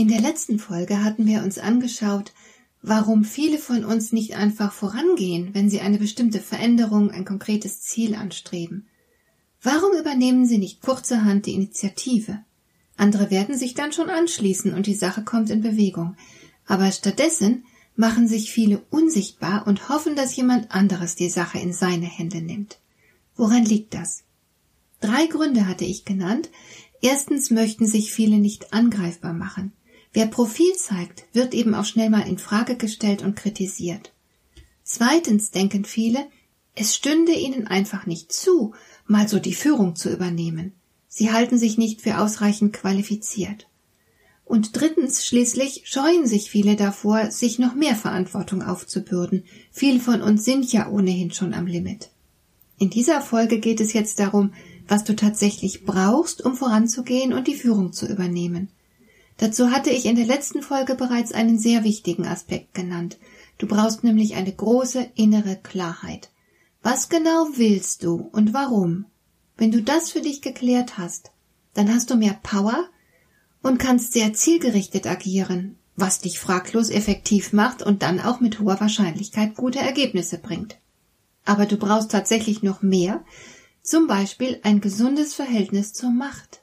In der letzten Folge hatten wir uns angeschaut, warum viele von uns nicht einfach vorangehen, wenn sie eine bestimmte Veränderung, ein konkretes Ziel anstreben. Warum übernehmen sie nicht kurzerhand die Initiative? Andere werden sich dann schon anschließen und die Sache kommt in Bewegung. Aber stattdessen machen sich viele unsichtbar und hoffen, dass jemand anderes die Sache in seine Hände nimmt. Woran liegt das? Drei Gründe hatte ich genannt. Erstens möchten sich viele nicht angreifbar machen. Wer Profil zeigt, wird eben auch schnell mal in Frage gestellt und kritisiert. Zweitens denken viele, es stünde ihnen einfach nicht zu, mal so die Führung zu übernehmen. Sie halten sich nicht für ausreichend qualifiziert. Und drittens schließlich scheuen sich viele davor, sich noch mehr Verantwortung aufzubürden. Viele von uns sind ja ohnehin schon am Limit. In dieser Folge geht es jetzt darum, was du tatsächlich brauchst, um voranzugehen und die Führung zu übernehmen. Dazu hatte ich in der letzten Folge bereits einen sehr wichtigen Aspekt genannt. Du brauchst nämlich eine große innere Klarheit. Was genau willst du und warum? Wenn du das für dich geklärt hast, dann hast du mehr Power und kannst sehr zielgerichtet agieren, was dich fraglos effektiv macht und dann auch mit hoher Wahrscheinlichkeit gute Ergebnisse bringt. Aber du brauchst tatsächlich noch mehr, zum Beispiel ein gesundes Verhältnis zur Macht.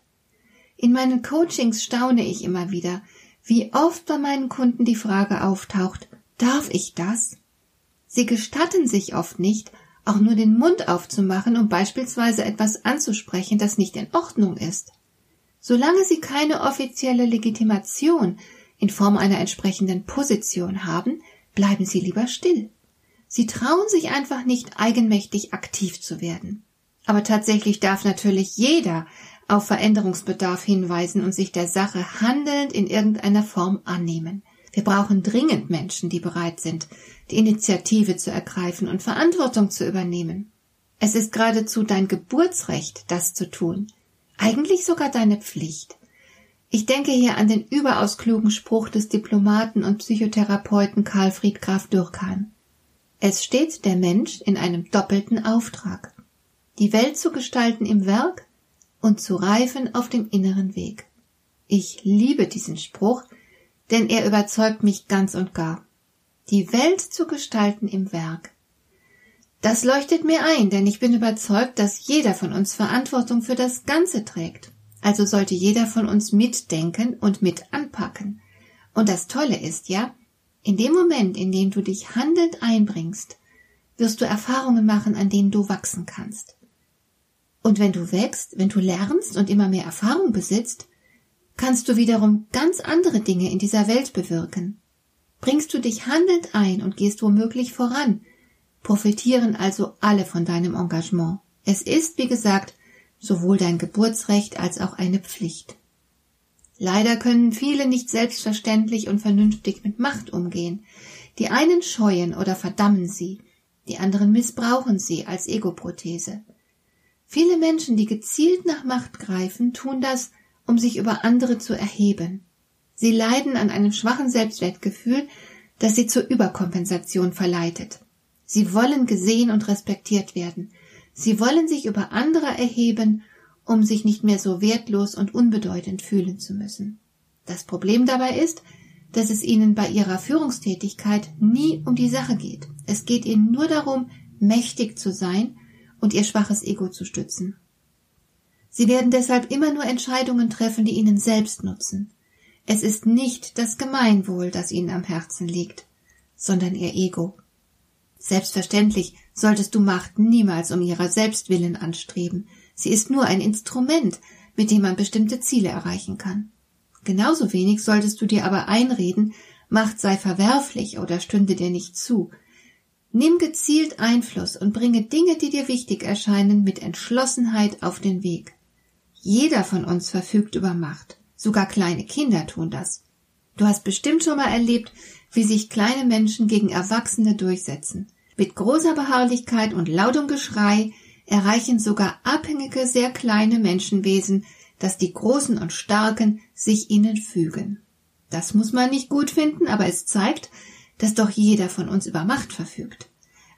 In meinen Coachings staune ich immer wieder, wie oft bei meinen Kunden die Frage auftaucht, darf ich das? Sie gestatten sich oft nicht, auch nur den Mund aufzumachen, um beispielsweise etwas anzusprechen, das nicht in Ordnung ist. Solange sie keine offizielle Legitimation in Form einer entsprechenden Position haben, bleiben sie lieber still. Sie trauen sich einfach nicht eigenmächtig aktiv zu werden. Aber tatsächlich darf natürlich jeder auf Veränderungsbedarf hinweisen und sich der Sache handelnd in irgendeiner Form annehmen. Wir brauchen dringend Menschen, die bereit sind, die Initiative zu ergreifen und Verantwortung zu übernehmen. Es ist geradezu dein Geburtsrecht, das zu tun. Eigentlich sogar deine Pflicht. Ich denke hier an den überaus klugen Spruch des Diplomaten und Psychotherapeuten Karlfried Graf Dürkheim. Es steht der Mensch in einem doppelten Auftrag. Die Welt zu gestalten im Werk und zu reifen auf dem inneren Weg. Ich liebe diesen Spruch, denn er überzeugt mich ganz und gar. Die Welt zu gestalten im Werk. Das leuchtet mir ein, denn ich bin überzeugt, dass jeder von uns Verantwortung für das Ganze trägt. Also sollte jeder von uns mitdenken und mit anpacken. Und das Tolle ist ja, in dem Moment, in dem du dich handelnd einbringst, wirst du Erfahrungen machen, an denen du wachsen kannst. Und wenn du wächst, wenn du lernst und immer mehr Erfahrung besitzt, kannst du wiederum ganz andere Dinge in dieser Welt bewirken. Bringst du dich handelnd ein und gehst womöglich voran, profitieren also alle von deinem Engagement. Es ist, wie gesagt, sowohl dein Geburtsrecht als auch eine Pflicht. Leider können viele nicht selbstverständlich und vernünftig mit Macht umgehen. Die einen scheuen oder verdammen sie, die anderen missbrauchen sie als Egoprothese. Viele Menschen, die gezielt nach Macht greifen, tun das, um sich über andere zu erheben. Sie leiden an einem schwachen Selbstwertgefühl, das sie zur Überkompensation verleitet. Sie wollen gesehen und respektiert werden. Sie wollen sich über andere erheben, um sich nicht mehr so wertlos und unbedeutend fühlen zu müssen. Das Problem dabei ist, dass es ihnen bei ihrer Führungstätigkeit nie um die Sache geht. Es geht ihnen nur darum, mächtig zu sein und ihr schwaches Ego zu stützen. Sie werden deshalb immer nur Entscheidungen treffen, die ihnen selbst nutzen. Es ist nicht das Gemeinwohl, das ihnen am Herzen liegt, sondern ihr Ego. Selbstverständlich solltest du Macht niemals um ihrer Selbstwillen anstreben. Sie ist nur ein Instrument, mit dem man bestimmte Ziele erreichen kann. Genauso wenig solltest du dir aber einreden, Macht sei verwerflich oder stünde dir nicht zu, Nimm gezielt Einfluss und bringe Dinge, die dir wichtig erscheinen, mit Entschlossenheit auf den Weg. Jeder von uns verfügt über Macht, Sogar kleine Kinder tun das. Du hast bestimmt schon mal erlebt, wie sich kleine Menschen gegen Erwachsene durchsetzen. Mit großer Beharrlichkeit und lautem Geschrei erreichen sogar abhängige, sehr kleine Menschenwesen, dass die Großen und Starken sich ihnen fügen. Das muss man nicht gut finden, aber es zeigt, dass doch jeder von uns über Macht verfügt.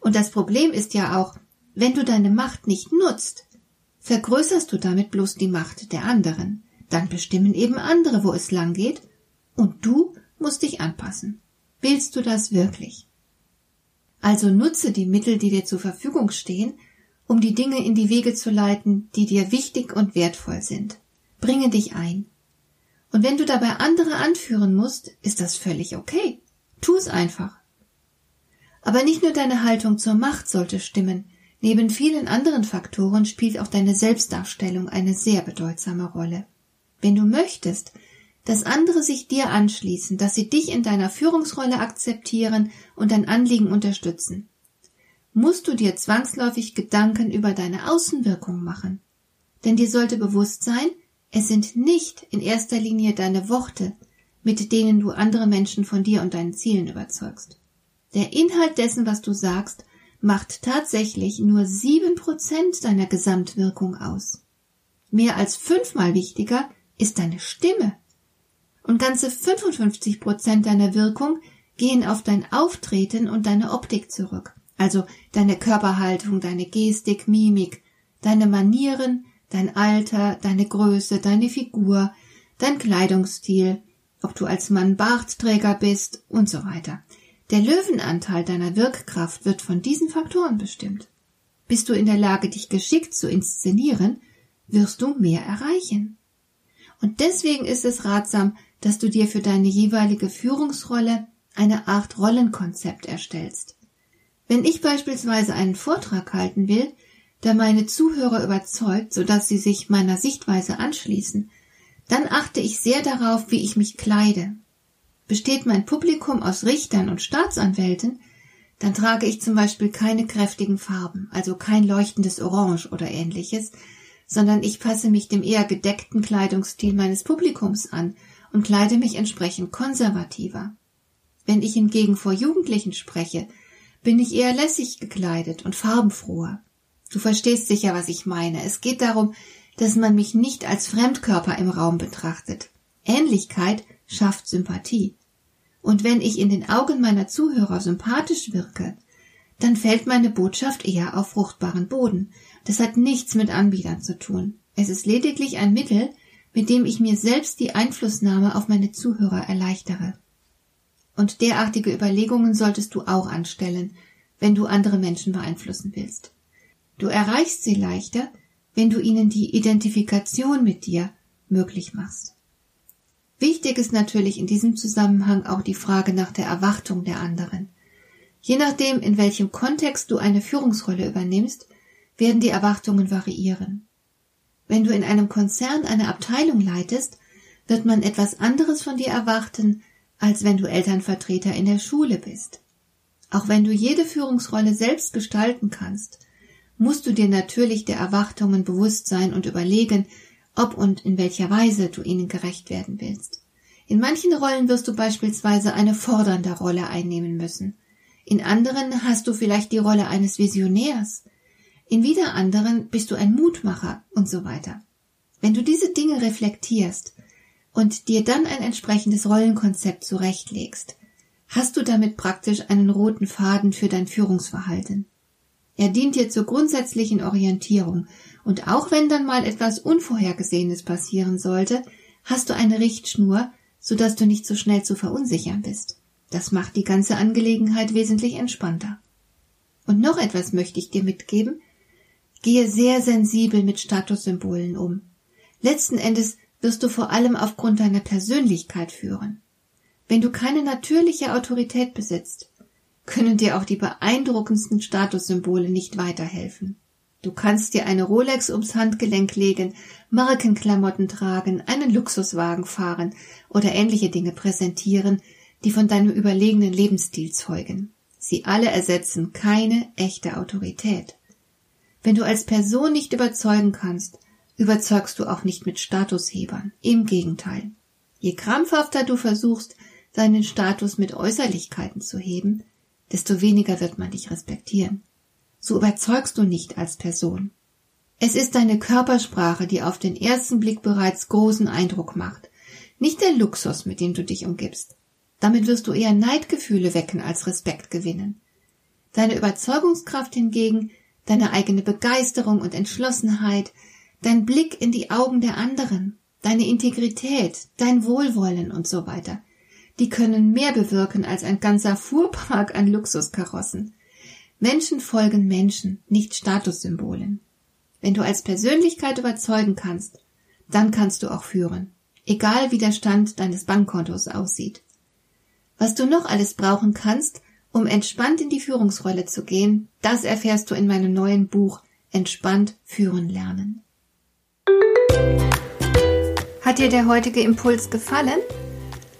Und das Problem ist ja auch, wenn du deine Macht nicht nutzt, vergrößerst du damit bloß die Macht der anderen. Dann bestimmen eben andere, wo es lang geht, und du musst dich anpassen. Willst du das wirklich? Also nutze die Mittel, die dir zur Verfügung stehen, um die Dinge in die Wege zu leiten, die dir wichtig und wertvoll sind. Bringe dich ein. Und wenn du dabei andere anführen musst, ist das völlig okay. Tu es einfach. Aber nicht nur deine Haltung zur Macht sollte stimmen, neben vielen anderen Faktoren spielt auch deine Selbstdarstellung eine sehr bedeutsame Rolle. Wenn du möchtest, dass andere sich dir anschließen, dass sie dich in deiner Führungsrolle akzeptieren und dein Anliegen unterstützen, musst du dir zwangsläufig Gedanken über deine Außenwirkung machen. Denn dir sollte bewusst sein, es sind nicht in erster Linie deine Worte, mit denen du andere Menschen von dir und deinen Zielen überzeugst. Der Inhalt dessen, was du sagst, macht tatsächlich nur sieben Prozent deiner Gesamtwirkung aus. Mehr als fünfmal wichtiger ist deine Stimme. Und ganze 55 Prozent deiner Wirkung gehen auf dein Auftreten und deine Optik zurück. Also deine Körperhaltung, deine Gestik, Mimik, deine Manieren, dein Alter, deine Größe, deine Figur, dein Kleidungsstil, ob du als Mann Bartträger bist und so weiter. Der Löwenanteil deiner Wirkkraft wird von diesen Faktoren bestimmt. Bist du in der Lage, dich geschickt zu inszenieren, wirst du mehr erreichen. Und deswegen ist es ratsam, dass du dir für deine jeweilige Führungsrolle eine Art Rollenkonzept erstellst. Wenn ich beispielsweise einen Vortrag halten will, der meine Zuhörer überzeugt, sodass sie sich meiner Sichtweise anschließen, dann achte ich sehr darauf, wie ich mich kleide. Besteht mein Publikum aus Richtern und Staatsanwälten, dann trage ich zum Beispiel keine kräftigen Farben, also kein leuchtendes Orange oder ähnliches, sondern ich passe mich dem eher gedeckten Kleidungsstil meines Publikums an und kleide mich entsprechend konservativer. Wenn ich hingegen vor Jugendlichen spreche, bin ich eher lässig gekleidet und farbenfroher. Du verstehst sicher, was ich meine. Es geht darum, dass man mich nicht als Fremdkörper im Raum betrachtet. Ähnlichkeit schafft Sympathie. Und wenn ich in den Augen meiner Zuhörer sympathisch wirke, dann fällt meine Botschaft eher auf fruchtbaren Boden. Das hat nichts mit Anbietern zu tun. Es ist lediglich ein Mittel, mit dem ich mir selbst die Einflussnahme auf meine Zuhörer erleichtere. Und derartige Überlegungen solltest du auch anstellen, wenn du andere Menschen beeinflussen willst. Du erreichst sie leichter, wenn du ihnen die Identifikation mit dir möglich machst. Wichtig ist natürlich in diesem Zusammenhang auch die Frage nach der Erwartung der anderen. Je nachdem, in welchem Kontext du eine Führungsrolle übernimmst, werden die Erwartungen variieren. Wenn du in einem Konzern eine Abteilung leitest, wird man etwas anderes von dir erwarten, als wenn du Elternvertreter in der Schule bist. Auch wenn du jede Führungsrolle selbst gestalten kannst, musst du dir natürlich der Erwartungen bewusst sein und überlegen, ob und in welcher Weise du ihnen gerecht werden willst. In manchen Rollen wirst du beispielsweise eine fordernde Rolle einnehmen müssen. In anderen hast du vielleicht die Rolle eines Visionärs. In wieder anderen bist du ein Mutmacher und so weiter. Wenn du diese Dinge reflektierst und dir dann ein entsprechendes Rollenkonzept zurechtlegst, hast du damit praktisch einen roten Faden für dein Führungsverhalten. Er dient dir zur grundsätzlichen Orientierung, und auch wenn dann mal etwas Unvorhergesehenes passieren sollte, hast du eine Richtschnur, so dass du nicht so schnell zu verunsichern bist. Das macht die ganze Angelegenheit wesentlich entspannter. Und noch etwas möchte ich dir mitgeben. Gehe sehr sensibel mit Statussymbolen um. Letzten Endes wirst du vor allem aufgrund deiner Persönlichkeit führen. Wenn du keine natürliche Autorität besitzt, können dir auch die beeindruckendsten Statussymbole nicht weiterhelfen. Du kannst dir eine Rolex ums Handgelenk legen, Markenklamotten tragen, einen Luxuswagen fahren oder ähnliche Dinge präsentieren, die von deinem überlegenen Lebensstil zeugen. Sie alle ersetzen keine echte Autorität. Wenn du als Person nicht überzeugen kannst, überzeugst du auch nicht mit Statushebern. Im Gegenteil. Je krampfhafter du versuchst, deinen Status mit Äußerlichkeiten zu heben, desto weniger wird man dich respektieren. So überzeugst du nicht als Person. Es ist deine Körpersprache, die auf den ersten Blick bereits großen Eindruck macht, nicht der Luxus, mit dem du dich umgibst. Damit wirst du eher Neidgefühle wecken als Respekt gewinnen. Deine Überzeugungskraft hingegen, deine eigene Begeisterung und Entschlossenheit, dein Blick in die Augen der anderen, deine Integrität, dein Wohlwollen und so weiter, die können mehr bewirken als ein ganzer Fuhrpark an Luxuskarossen. Menschen folgen Menschen, nicht Statussymbolen. Wenn du als Persönlichkeit überzeugen kannst, dann kannst du auch führen, egal wie der Stand deines Bankkontos aussieht. Was du noch alles brauchen kannst, um entspannt in die Führungsrolle zu gehen, das erfährst du in meinem neuen Buch Entspannt führen lernen. Hat dir der heutige Impuls gefallen?